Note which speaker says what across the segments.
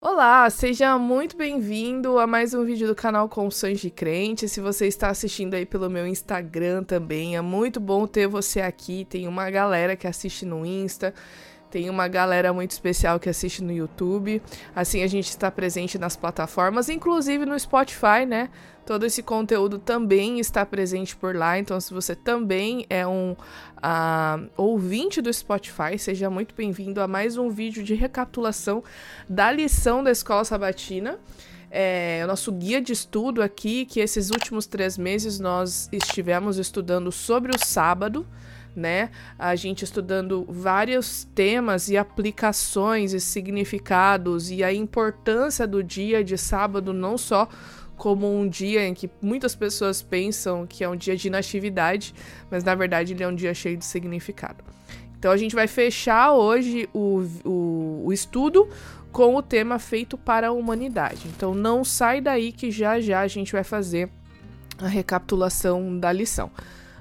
Speaker 1: Olá, seja muito bem-vindo a mais um vídeo do canal Confissões de Crente. Se você está assistindo aí pelo meu Instagram também, é muito bom ter você aqui. Tem uma galera que assiste no Insta, tem uma galera muito especial que assiste no YouTube. Assim a gente está presente nas plataformas, inclusive no Spotify, né? Todo esse conteúdo também está presente por lá. Então, se você também é um uh, ouvinte do Spotify, seja muito bem-vindo a mais um vídeo de recapitulação da lição da Escola Sabatina. É, o nosso guia de estudo aqui, que esses últimos três meses nós estivemos estudando sobre o sábado né? A gente estudando vários temas e aplicações e significados e a importância do dia de sábado não só como um dia em que muitas pessoas pensam que é um dia de inatividade, mas na verdade ele é um dia cheio de significado. Então a gente vai fechar hoje o, o, o estudo com o tema feito para a humanidade. Então não sai daí que já já a gente vai fazer a recapitulação da lição.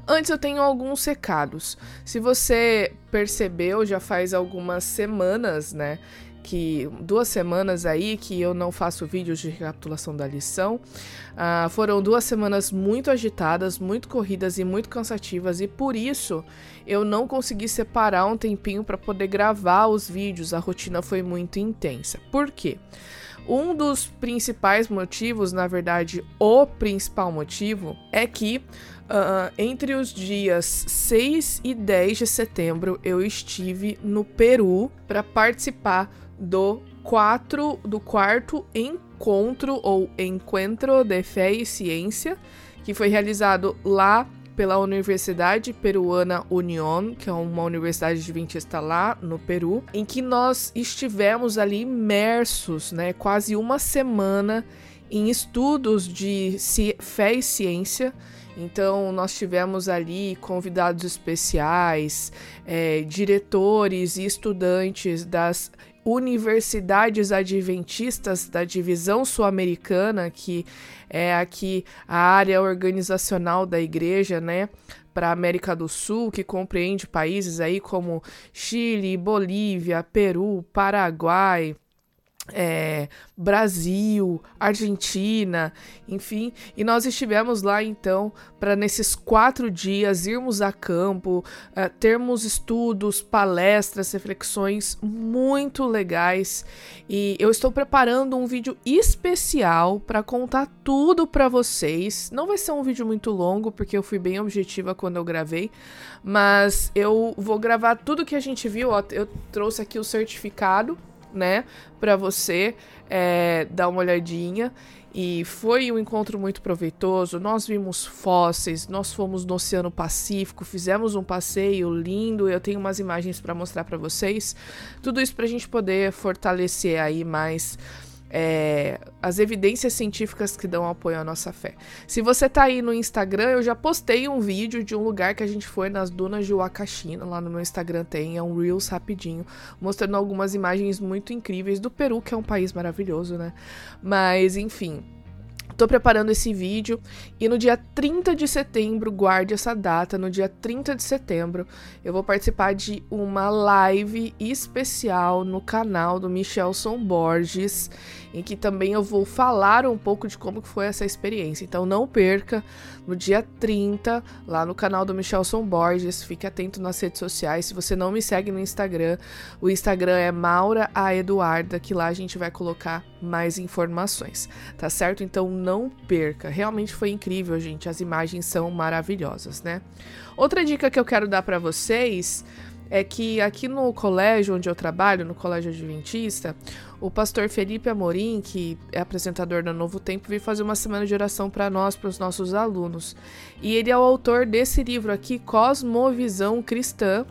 Speaker 1: Antes eu tenho alguns recados. Se você percebeu, já faz algumas semanas, né? Que duas semanas aí que eu não faço vídeos de recapitulação da lição. Uh, foram duas semanas muito agitadas, muito corridas e muito cansativas, e por isso eu não consegui separar um tempinho para poder gravar os vídeos. A rotina foi muito intensa. Por quê? Um dos principais motivos, na verdade, o principal motivo, é que Uh, entre os dias 6 e 10 de setembro, eu estive no Peru para participar do, quatro, do quarto encontro ou Encontro de Fé e Ciência, que foi realizado lá pela Universidade Peruana Unión, que é uma universidade adventista lá no Peru, em que nós estivemos ali imersos, né, quase uma semana em estudos de fé e ciência então, nós tivemos ali convidados especiais, é, diretores e estudantes das universidades adventistas da divisão sul-americana, que é aqui a área organizacional da igreja, né? Para a América do Sul, que compreende países aí como Chile, Bolívia, Peru, Paraguai, é, Brasil, Argentina, enfim, e nós estivemos lá então para nesses quatro dias irmos a campo, uh, termos estudos, palestras, reflexões muito legais e eu estou preparando um vídeo especial para contar tudo para vocês. Não vai ser um vídeo muito longo porque eu fui bem objetiva quando eu gravei, mas eu vou gravar tudo que a gente viu. Ó, eu trouxe aqui o certificado né, para você é, dar uma olhadinha. E foi um encontro muito proveitoso. Nós vimos fósseis, nós fomos no Oceano Pacífico, fizemos um passeio lindo. Eu tenho umas imagens para mostrar para vocês. Tudo isso para a gente poder fortalecer aí mais é, as evidências científicas que dão apoio à nossa fé. Se você tá aí no Instagram, eu já postei um vídeo de um lugar que a gente foi nas dunas de Wakashina, lá no meu Instagram tem, é um Reels rapidinho, mostrando algumas imagens muito incríveis do Peru, que é um país maravilhoso, né? Mas, enfim, Tô preparando esse vídeo. E no dia 30 de setembro, guarde essa data, no dia 30 de setembro, eu vou participar de uma live especial no canal do Michelson Borges, em que também eu vou falar um pouco de como foi essa experiência. Então não perca, no dia 30, lá no canal do Michelson Borges, fique atento nas redes sociais. Se você não me segue no Instagram, o Instagram é Maura a Eduarda, que lá a gente vai colocar mais informações, tá certo? Então não perca. Realmente foi incrível, gente. As imagens são maravilhosas, né? Outra dica que eu quero dar para vocês é que aqui no colégio onde eu trabalho, no Colégio Adventista, o pastor Felipe Amorim, que é apresentador da Novo Tempo, veio fazer uma semana de oração para nós, para os nossos alunos. E ele é o autor desse livro aqui, Cosmovisão Cristã,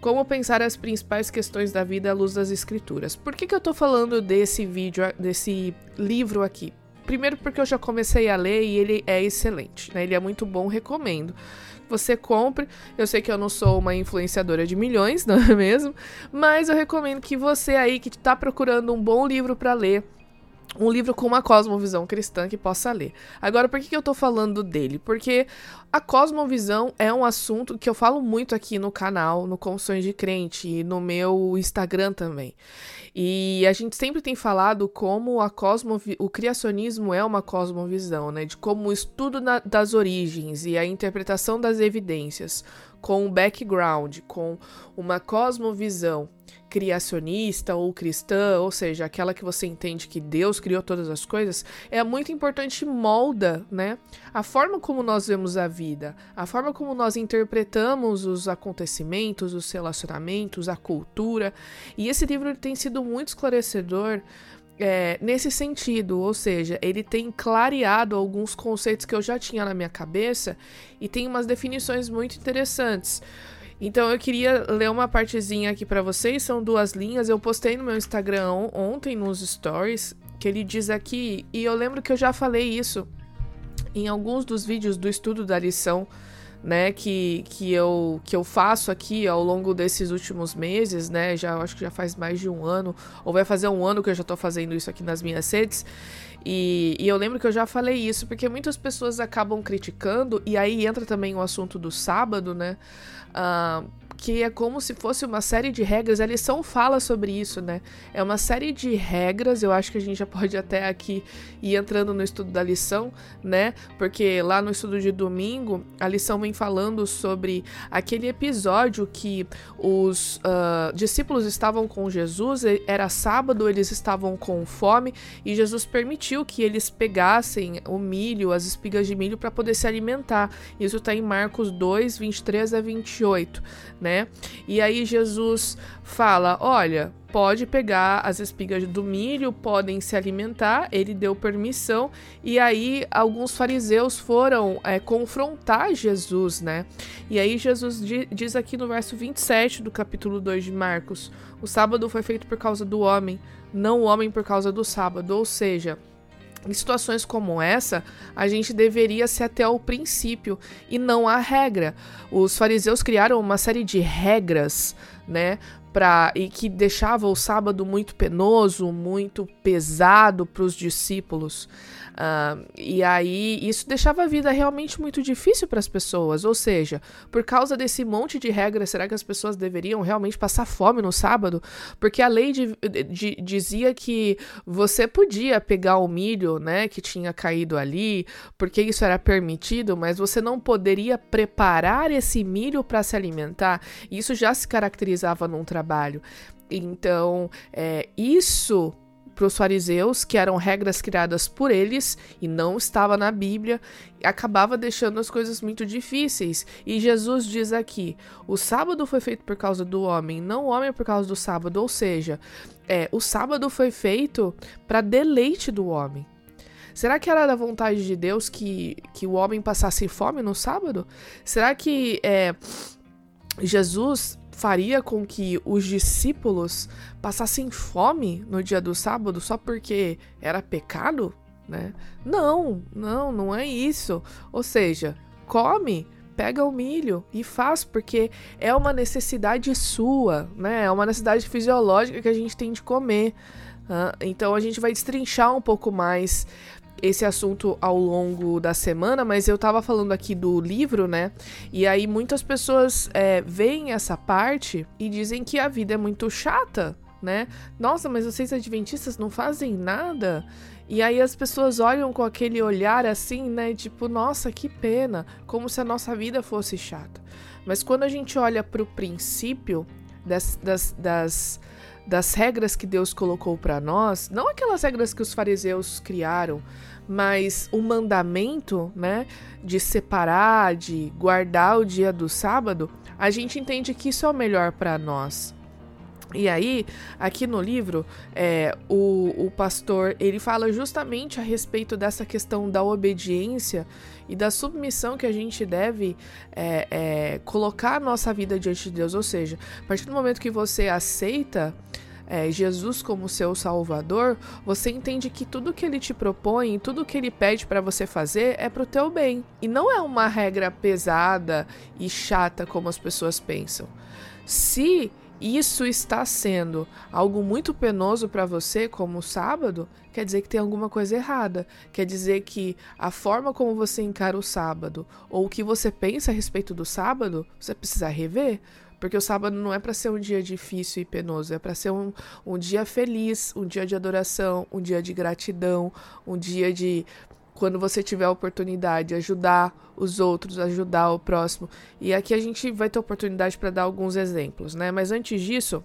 Speaker 1: como pensar as principais questões da vida à luz das escrituras. Por que, que eu tô falando desse vídeo, desse livro aqui? Primeiro porque eu já comecei a ler e ele é excelente, né? Ele é muito bom, recomendo. Você compre. Eu sei que eu não sou uma influenciadora de milhões, não é mesmo? Mas eu recomendo que você aí que está procurando um bom livro para ler, um livro com uma cosmovisão cristã que possa ler. Agora, por que, que eu tô falando dele? Porque a cosmovisão é um assunto que eu falo muito aqui no canal, no Confissões de Crente e no meu Instagram também. E a gente sempre tem falado como a cosmo, o criacionismo é uma cosmovisão, né? De como o estudo das origens e a interpretação das evidências com um background, com uma cosmovisão criacionista ou cristã, ou seja, aquela que você entende que Deus criou todas as coisas, é muito importante molda, né? A forma como nós vemos a vida, a forma como nós interpretamos os acontecimentos, os relacionamentos, a cultura. E esse livro tem sido muito esclarecedor é, nesse sentido, ou seja, ele tem clareado alguns conceitos que eu já tinha na minha cabeça e tem umas definições muito interessantes. Então eu queria ler uma partezinha aqui para vocês, são duas linhas. Eu postei no meu Instagram ontem nos stories que ele diz aqui, e eu lembro que eu já falei isso em alguns dos vídeos do estudo da lição, né, que, que, eu, que eu faço aqui ao longo desses últimos meses, né, já acho que já faz mais de um ano, ou vai fazer um ano que eu já tô fazendo isso aqui nas minhas redes, e, e, eu lembro que eu já falei isso, porque muitas pessoas acabam criticando, e aí entra também o assunto do sábado, né? Uh, que é como se fosse uma série de regras. A lição fala sobre isso, né? É uma série de regras. Eu acho que a gente já pode até aqui ir entrando no estudo da lição, né? Porque lá no estudo de domingo, a lição vem falando sobre aquele episódio que os uh, discípulos estavam com Jesus, era sábado, eles estavam com fome e Jesus permitiu que eles pegassem o milho, as espigas de milho, para poder se alimentar. Isso está em Marcos 2, 23 a 28 né? E aí Jesus fala: olha, pode pegar as espigas do milho, podem se alimentar. Ele deu permissão. E aí alguns fariseus foram é, confrontar Jesus, né? E aí Jesus diz aqui no verso 27 do capítulo 2 de Marcos: o sábado foi feito por causa do homem, não o homem por causa do sábado. Ou seja, em situações como essa, a gente deveria ser até o princípio e não a regra. Os fariseus criaram uma série de regras, né, pra, e que deixava o sábado muito penoso, muito pesado para os discípulos. Uh, e aí isso deixava a vida realmente muito difícil para as pessoas. Ou seja, por causa desse monte de regras, será que as pessoas deveriam realmente passar fome no sábado? Porque a lei de, de, dizia que você podia pegar o milho, né, que tinha caído ali, porque isso era permitido, mas você não poderia preparar esse milho para se alimentar. Isso já se caracterizava num trabalho. Então, é, isso para os fariseus, que eram regras criadas por eles e não estava na Bíblia, acabava deixando as coisas muito difíceis. E Jesus diz aqui: o sábado foi feito por causa do homem, não o homem por causa do sábado. Ou seja, é, o sábado foi feito para deleite do homem. Será que era da vontade de Deus que, que o homem passasse fome no sábado? Será que é, Jesus faria com que os discípulos passassem fome no dia do sábado só porque era pecado, né? Não, não, não é isso. Ou seja, come, pega o milho e faz porque é uma necessidade sua, né? É uma necessidade fisiológica que a gente tem de comer. Então a gente vai destrinchar um pouco mais esse assunto ao longo da semana, mas eu tava falando aqui do livro, né? E aí muitas pessoas é, veem essa parte e dizem que a vida é muito chata, né? Nossa, mas vocês adventistas não fazem nada? E aí as pessoas olham com aquele olhar assim, né? Tipo, nossa, que pena, como se a nossa vida fosse chata. Mas quando a gente olha para o princípio das, das, das das regras que Deus colocou para nós, não aquelas regras que os fariseus criaram, mas o mandamento, né, de separar, de guardar o dia do sábado, a gente entende que isso é o melhor para nós. E aí, aqui no livro, é, o, o pastor ele fala justamente a respeito dessa questão da obediência e da submissão que a gente deve é, é, colocar a nossa vida diante de Deus. Ou seja, a partir do momento que você aceita é, Jesus como seu Salvador, você entende que tudo que ele te propõe, tudo que ele pede para você fazer é para o teu bem. E não é uma regra pesada e chata como as pessoas pensam. Se isso está sendo algo muito penoso para você, como sábado, quer dizer que tem alguma coisa errada. Quer dizer que a forma como você encara o sábado ou o que você pensa a respeito do sábado, você precisa rever. Porque o sábado não é para ser um dia difícil e penoso, é para ser um, um dia feliz, um dia de adoração, um dia de gratidão, um dia de quando você tiver a oportunidade, ajudar os outros, ajudar o próximo. E aqui a gente vai ter oportunidade para dar alguns exemplos, né? Mas antes disso,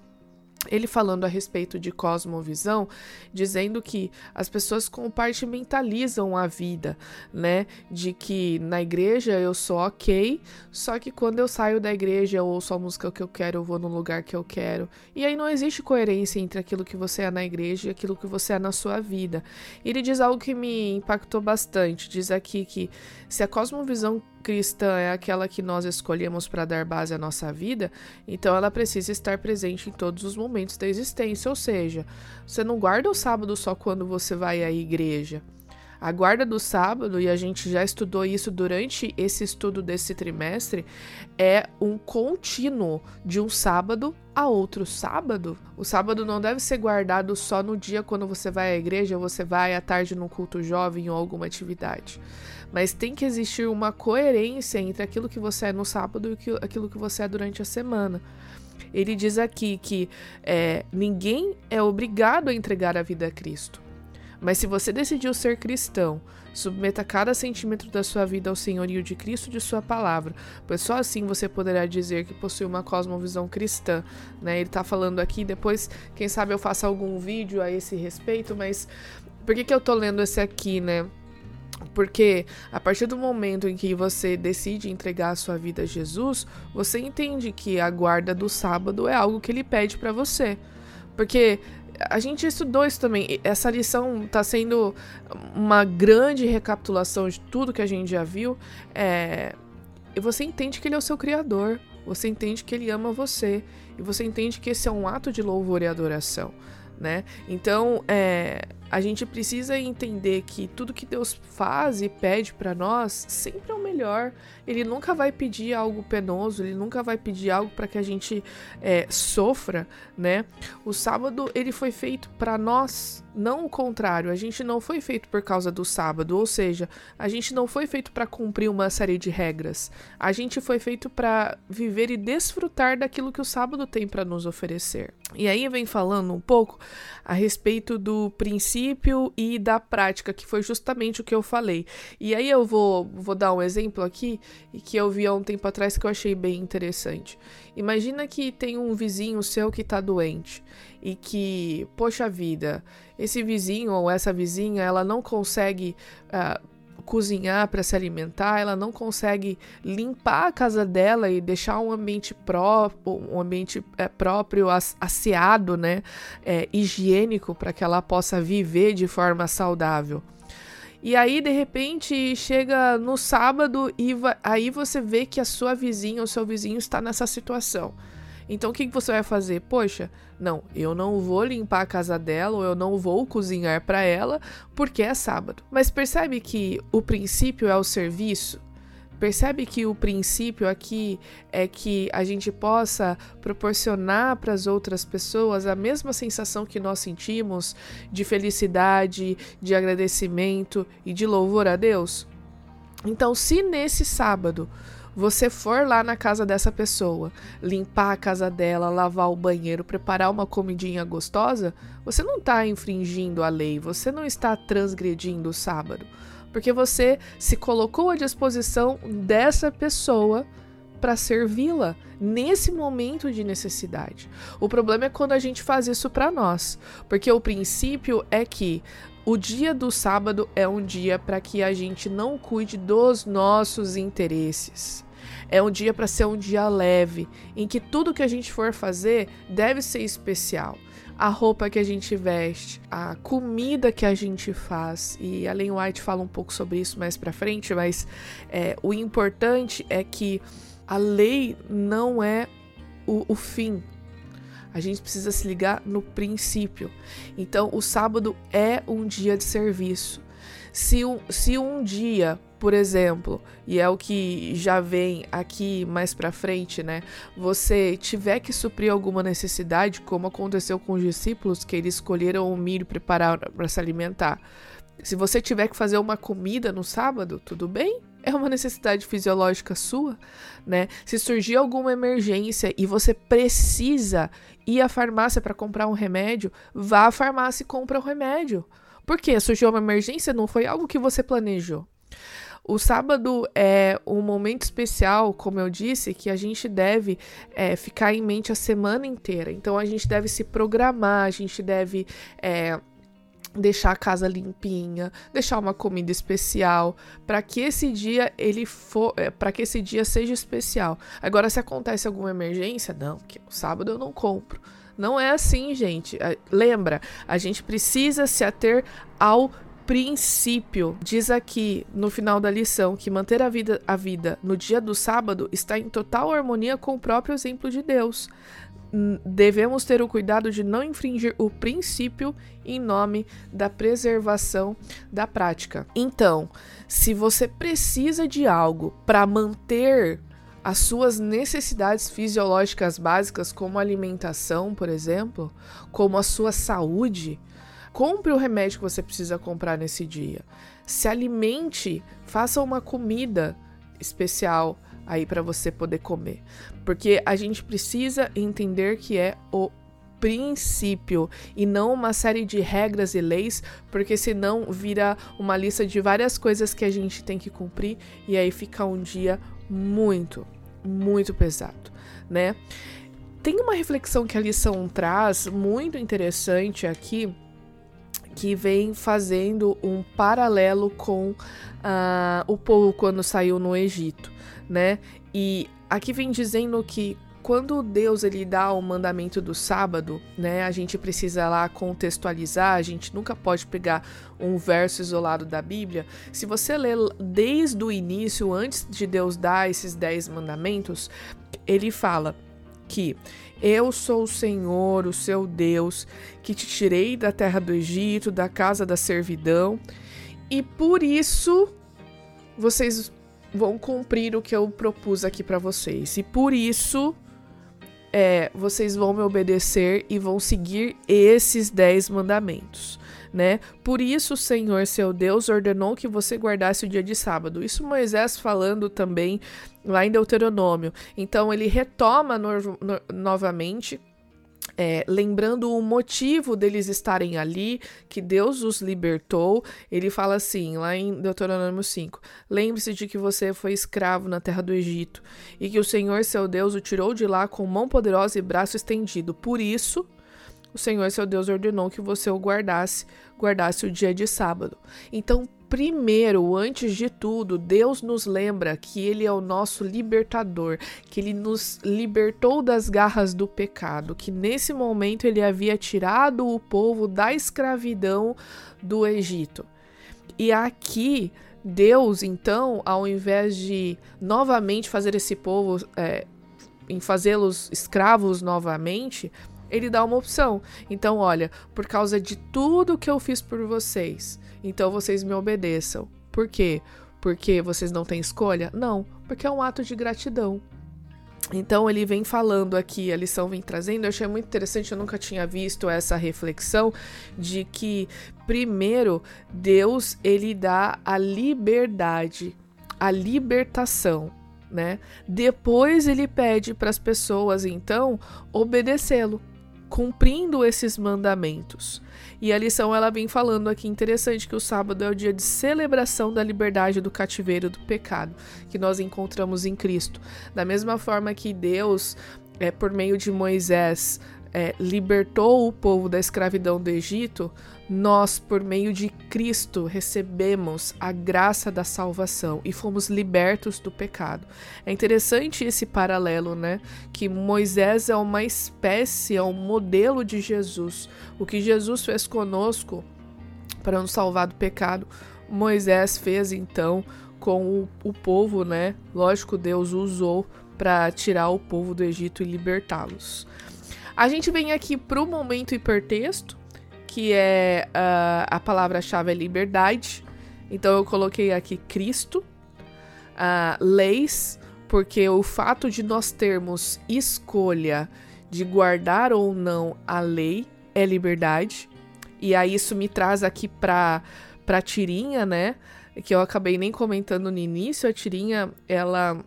Speaker 1: ele falando a respeito de cosmovisão, dizendo que as pessoas compartimentalizam a vida, né? De que na igreja eu sou ok, só que quando eu saio da igreja eu ouço a música que eu quero, eu vou no lugar que eu quero. E aí não existe coerência entre aquilo que você é na igreja e aquilo que você é na sua vida. Ele diz algo que me impactou bastante. Diz aqui que se a cosmovisão cristã é aquela que nós escolhemos para dar base à nossa vida, então ela precisa estar presente em todos os momentos da existência. Ou seja, você não guarda o sábado só quando você vai à igreja. A guarda do sábado, e a gente já estudou isso durante esse estudo desse trimestre, é um contínuo de um sábado a outro sábado. O sábado não deve ser guardado só no dia quando você vai à igreja você vai à tarde num culto jovem ou alguma atividade. Mas tem que existir uma coerência entre aquilo que você é no sábado e aquilo que você é durante a semana. Ele diz aqui que é, ninguém é obrigado a entregar a vida a Cristo. Mas se você decidiu ser cristão, submeta cada centímetro da sua vida ao senhorio de Cristo de sua palavra, pois só assim você poderá dizer que possui uma cosmovisão cristã. Né? Ele está falando aqui, depois, quem sabe eu faça algum vídeo a esse respeito, mas por que, que eu tô lendo esse aqui, né? Porque a partir do momento em que você decide entregar a sua vida a Jesus, você entende que a guarda do sábado é algo que ele pede para você. Porque a gente estudou isso também. Essa lição está sendo uma grande recapitulação de tudo que a gente já viu. É... Você entende que ele é o seu criador. Você entende que ele ama você. E você entende que esse é um ato de louvor e adoração. Né? Então, é, a gente precisa entender que tudo que Deus faz e pede para nós sempre é o melhor. Ele nunca vai pedir algo penoso, ele nunca vai pedir algo para que a gente é, sofra, né? O sábado ele foi feito para nós, não o contrário. A gente não foi feito por causa do sábado, ou seja, a gente não foi feito para cumprir uma série de regras. A gente foi feito para viver e desfrutar daquilo que o sábado tem para nos oferecer. E aí vem falando um pouco a respeito do princípio e da prática, que foi justamente o que eu falei. E aí eu vou, vou dar um exemplo aqui que eu vi há um tempo atrás que eu achei bem interessante. Imagina que tem um vizinho seu que tá doente e que, poxa vida, esse vizinho ou essa vizinha, ela não consegue uh, cozinhar para se alimentar, ela não consegue limpar a casa dela e deixar um ambiente próprio, um ambiente é, próprio, asseado, né, é, higiênico para que ela possa viver de forma saudável. E aí, de repente, chega no sábado e aí você vê que a sua vizinha ou seu vizinho está nessa situação. Então o que, você vai fazer? Poxa, não, eu não vou limpar a casa dela ou eu não vou cozinhar para ela porque é sábado. Mas percebe que o princípio é o serviço? Percebe que o princípio aqui é que a gente possa proporcionar para as outras pessoas a mesma sensação que nós sentimos de felicidade, de agradecimento e de louvor a Deus? Então, se nesse sábado você for lá na casa dessa pessoa, limpar a casa dela, lavar o banheiro, preparar uma comidinha gostosa, você não está infringindo a lei, você não está transgredindo o sábado, porque você se colocou à disposição dessa pessoa para servi-la nesse momento de necessidade. O problema é quando a gente faz isso para nós, porque o princípio é que o dia do sábado é um dia para que a gente não cuide dos nossos interesses. É um dia para ser um dia leve, em que tudo que a gente for fazer deve ser especial. A roupa que a gente veste, a comida que a gente faz, e a Ellen White fala um pouco sobre isso mais para frente, mas é, o importante é que a lei não é o, o fim, a gente precisa se ligar no princípio. Então, o sábado é um dia de serviço. Se um, se um dia, por exemplo, e é o que já vem aqui mais para frente, né? Você tiver que suprir alguma necessidade, como aconteceu com os discípulos, que eles escolheram o milho prepararam para se alimentar. Se você tiver que fazer uma comida no sábado, tudo bem? É uma necessidade fisiológica sua, né? Se surgir alguma emergência e você precisa ir à farmácia para comprar um remédio, vá à farmácia e compra o remédio. Por quê? Surgiu uma emergência, não foi algo que você planejou. O sábado é um momento especial, como eu disse, que a gente deve é, ficar em mente a semana inteira. Então a gente deve se programar, a gente deve é, deixar a casa limpinha, deixar uma comida especial, para que esse dia ele for, é, para que esse dia seja especial. Agora se acontece alguma emergência, não, porque no sábado eu não compro. Não é assim, gente. Lembra, a gente precisa se ater ao princípio. Diz aqui no final da lição que manter a vida, a vida no dia do sábado está em total harmonia com o próprio exemplo de Deus devemos ter o cuidado de não infringir o princípio em nome da preservação da prática. Então, se você precisa de algo para manter as suas necessidades fisiológicas básicas, como alimentação, por exemplo, como a sua saúde, compre o remédio que você precisa comprar nesse dia. Se alimente, faça uma comida especial aí para você poder comer. Porque a gente precisa entender que é o princípio e não uma série de regras e leis, porque senão vira uma lista de várias coisas que a gente tem que cumprir e aí fica um dia muito, muito pesado, né? Tem uma reflexão que a lição traz muito interessante aqui que vem fazendo um paralelo com uh, o povo quando saiu no Egito, né? E aqui vem dizendo que quando Deus ele dá o mandamento do sábado, né, a gente precisa lá contextualizar, a gente nunca pode pegar um verso isolado da Bíblia. Se você ler desde o início, antes de Deus dar esses dez mandamentos, ele fala que eu sou o Senhor, o seu Deus, que te tirei da terra do Egito, da casa da servidão, e por isso vocês vão cumprir o que eu propus aqui para vocês. E por isso é, vocês vão me obedecer e vão seguir esses dez mandamentos né? Por isso o Senhor, seu Deus, ordenou que você guardasse o dia de sábado. Isso Moisés falando também lá em Deuteronômio. Então ele retoma no, no, novamente é, lembrando o motivo deles estarem ali, que Deus os libertou, ele fala assim, lá em Deuteronômio 5: Lembre-se de que você foi escravo na terra do Egito e que o Senhor seu Deus o tirou de lá com mão poderosa e braço estendido. Por isso, o Senhor seu Deus ordenou que você o guardasse, guardasse o dia de sábado. Então, primeiro, antes de tudo, Deus nos lembra que Ele é o nosso libertador, que Ele nos libertou das garras do pecado, que nesse momento Ele havia tirado o povo da escravidão do Egito. E aqui, Deus, então, ao invés de novamente fazer esse povo, é, em fazê-los escravos novamente, ele dá uma opção. Então, olha, por causa de tudo que eu fiz por vocês, então vocês me obedeçam. Por quê? Porque vocês não têm escolha? Não, porque é um ato de gratidão. Então ele vem falando aqui, a lição vem trazendo, eu achei muito interessante, eu nunca tinha visto essa reflexão de que primeiro Deus ele dá a liberdade, a libertação, né? Depois ele pede para as pessoas então obedecê-lo cumprindo esses mandamentos. E a lição ela vem falando aqui interessante que o sábado é o dia de celebração da liberdade do cativeiro do pecado que nós encontramos em Cristo. Da mesma forma que Deus, é, por meio de Moisés, é, libertou o povo da escravidão do Egito, nós, por meio de Cristo, recebemos a graça da salvação e fomos libertos do pecado. É interessante esse paralelo, né? Que Moisés é uma espécie, é um modelo de Jesus. O que Jesus fez conosco para nos salvar do pecado, Moisés fez então com o, o povo, né? Lógico, Deus usou para tirar o povo do Egito e libertá-los. A gente vem aqui para o momento hipertexto, que é uh, a palavra-chave é liberdade. Então eu coloquei aqui Cristo, uh, leis, porque o fato de nós termos escolha de guardar ou não a lei é liberdade. E aí isso me traz aqui para para tirinha, né? Que eu acabei nem comentando no início. A tirinha, ela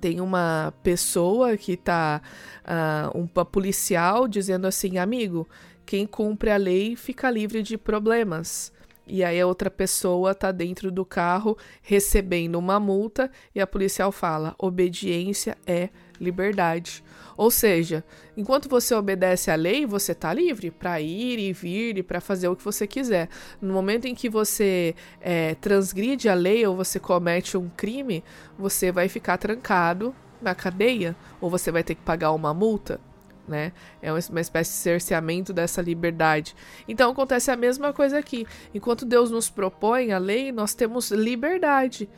Speaker 1: tem uma pessoa que tá uh, uma policial dizendo assim, amigo, quem cumpre a lei fica livre de problemas. E aí a outra pessoa tá dentro do carro recebendo uma multa e a policial fala: obediência é liberdade. Ou seja, enquanto você obedece à lei, você está livre para ir e vir e para fazer o que você quiser. No momento em que você é, transgride a lei ou você comete um crime, você vai ficar trancado na cadeia ou você vai ter que pagar uma multa. Né? É uma espécie de cerceamento dessa liberdade. Então acontece a mesma coisa aqui. Enquanto Deus nos propõe a lei, nós temos liberdade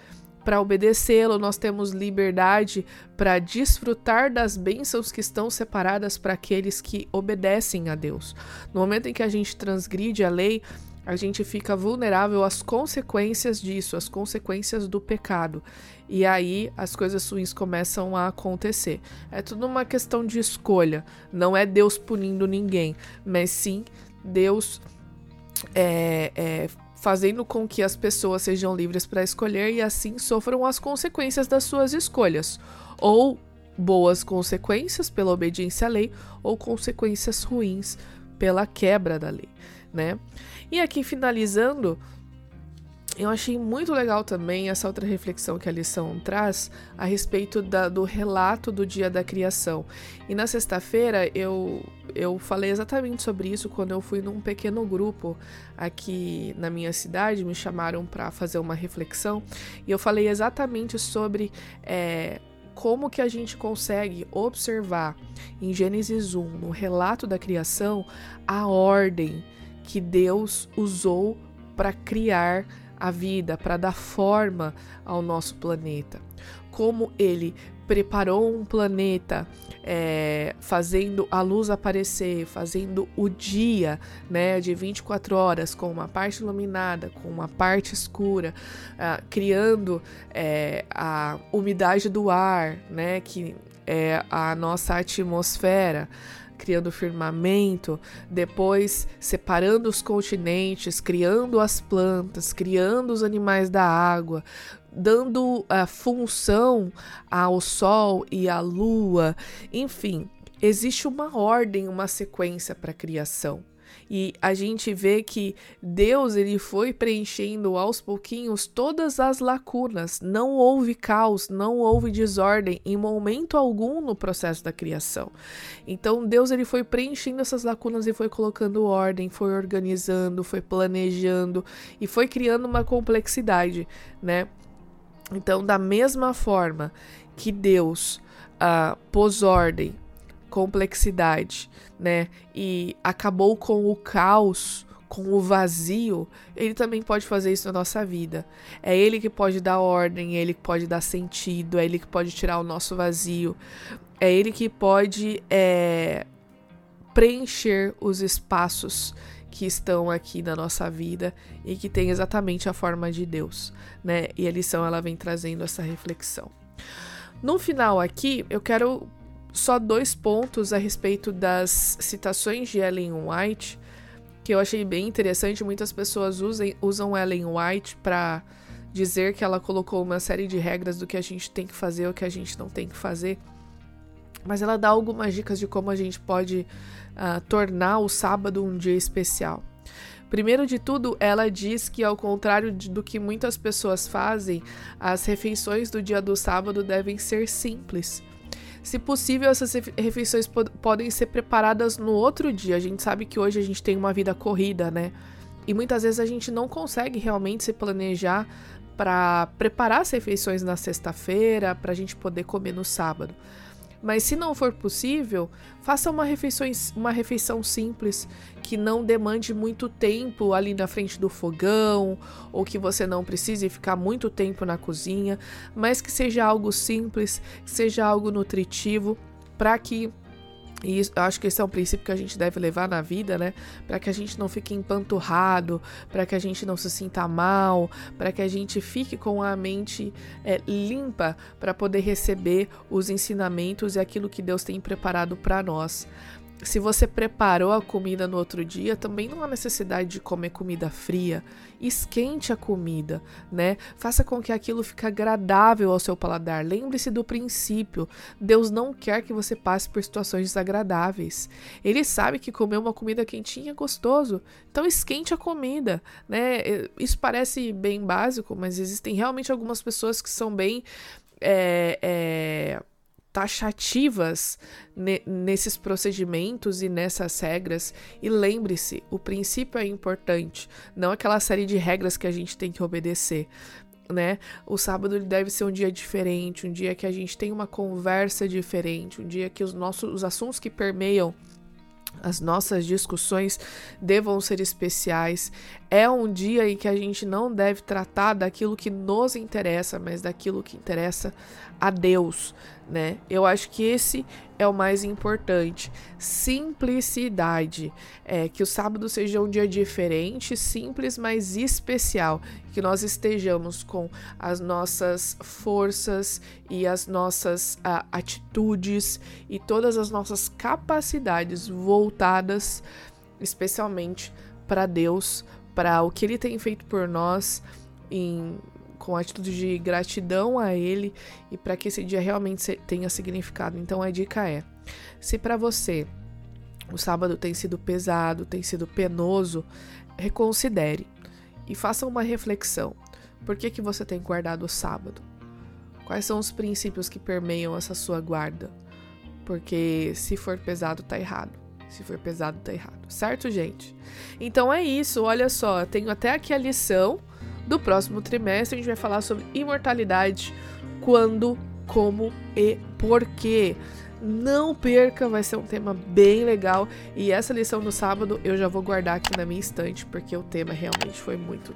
Speaker 1: para obedecê-lo, nós temos liberdade para desfrutar das bênçãos que estão separadas para aqueles que obedecem a Deus. No momento em que a gente transgride a lei, a gente fica vulnerável às consequências disso, às consequências do pecado. E aí as coisas ruins começam a acontecer. É tudo uma questão de escolha. Não é Deus punindo ninguém, mas sim Deus é, é, fazendo com que as pessoas sejam livres para escolher e assim sofram as consequências das suas escolhas, ou boas consequências pela obediência à lei, ou consequências ruins pela quebra da lei, né? E aqui finalizando, eu achei muito legal também essa outra reflexão que a lição traz a respeito da, do relato do dia da criação. E na sexta-feira eu, eu falei exatamente sobre isso quando eu fui num pequeno grupo aqui na minha cidade, me chamaram para fazer uma reflexão e eu falei exatamente sobre. É, como que a gente consegue observar em Gênesis 1, no relato da criação, a ordem que Deus usou para criar a vida, para dar forma ao nosso planeta. Como ele preparou um planeta é, fazendo a luz aparecer, fazendo o dia né, de 24 horas com uma parte iluminada, com uma parte escura, uh, criando é, a umidade do ar, né, que é a nossa atmosfera criando firmamento, depois separando os continentes, criando as plantas, criando os animais da água, dando a função ao sol e à lua, enfim, existe uma ordem, uma sequência para a criação. E a gente vê que Deus ele foi preenchendo aos pouquinhos todas as lacunas. Não houve caos, não houve desordem em momento algum no processo da criação. Então Deus ele foi preenchendo essas lacunas e foi colocando ordem, foi organizando, foi planejando e foi criando uma complexidade, né? Então, da mesma forma que Deus uh, pôs ordem complexidade, né? E acabou com o caos, com o vazio, ele também pode fazer isso na nossa vida. É ele que pode dar ordem, é ele que pode dar sentido, é ele que pode tirar o nosso vazio, é ele que pode é, preencher os espaços que estão aqui na nossa vida e que tem exatamente a forma de Deus, né? E a lição ela vem trazendo essa reflexão. No final aqui, eu quero só dois pontos a respeito das citações de Ellen White que eu achei bem interessante. Muitas pessoas usem, usam Ellen White para dizer que ela colocou uma série de regras do que a gente tem que fazer ou que a gente não tem que fazer. Mas ela dá algumas dicas de como a gente pode uh, tornar o sábado um dia especial. Primeiro de tudo, ela diz que, ao contrário do que muitas pessoas fazem, as refeições do dia do sábado devem ser simples. Se possível, essas refeições pod podem ser preparadas no outro dia. A gente sabe que hoje a gente tem uma vida corrida, né? E muitas vezes a gente não consegue realmente se planejar para preparar as refeições na sexta-feira, para a gente poder comer no sábado. Mas se não for possível, faça uma refeição, uma refeição simples que não demande muito tempo ali na frente do fogão, ou que você não precise ficar muito tempo na cozinha, mas que seja algo simples, que seja algo nutritivo, para que E isso, eu acho que esse é um princípio que a gente deve levar na vida, né? Para que a gente não fique empanturrado, para que a gente não se sinta mal, para que a gente fique com a mente é, limpa para poder receber os ensinamentos e aquilo que Deus tem preparado para nós se você preparou a comida no outro dia, também não há necessidade de comer comida fria. Esquente a comida, né? Faça com que aquilo fique agradável ao seu paladar. Lembre-se do princípio. Deus não quer que você passe por situações desagradáveis. Ele sabe que comer uma comida quentinha é gostoso. Então esquente a comida, né? Isso parece bem básico, mas existem realmente algumas pessoas que são bem é, é, taxativas ne nesses procedimentos e nessas regras. E lembre-se, o princípio é importante, não aquela série de regras que a gente tem que obedecer. Né? O sábado deve ser um dia diferente, um dia que a gente tem uma conversa diferente, um dia que os nossos os assuntos que permeiam as nossas discussões devam ser especiais. É um dia em que a gente não deve tratar daquilo que nos interessa, mas daquilo que interessa a Deus, né? Eu acho que esse é o mais importante. Simplicidade. É que o sábado seja um dia diferente, simples, mas especial. Que nós estejamos com as nossas forças e as nossas uh, atitudes e todas as nossas capacidades voltadas especialmente para Deus, para o que Ele tem feito por nós em com atitude de gratidão a Ele e para que esse dia realmente tenha significado. Então a dica é: se para você o sábado tem sido pesado, tem sido penoso, reconsidere e faça uma reflexão. Por que, que você tem guardado o sábado? Quais são os princípios que permeiam essa sua guarda? Porque se for pesado, tá errado. Se for pesado, tá errado. Certo, gente? Então é isso. Olha só, tenho até aqui a lição do próximo trimestre, a gente vai falar sobre imortalidade, quando, como e porquê. Não perca, vai ser um tema bem legal. E essa lição do sábado eu já vou guardar aqui na minha estante, porque o tema realmente foi muito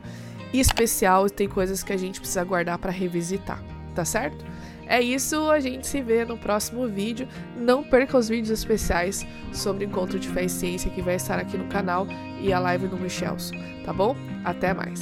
Speaker 1: especial e tem coisas que a gente precisa guardar para revisitar, tá certo? É isso, a gente se vê no próximo vídeo. Não perca os vídeos especiais sobre Encontro de Fé e Ciência que vai estar aqui no canal e a live no Michelson, tá bom? Até mais!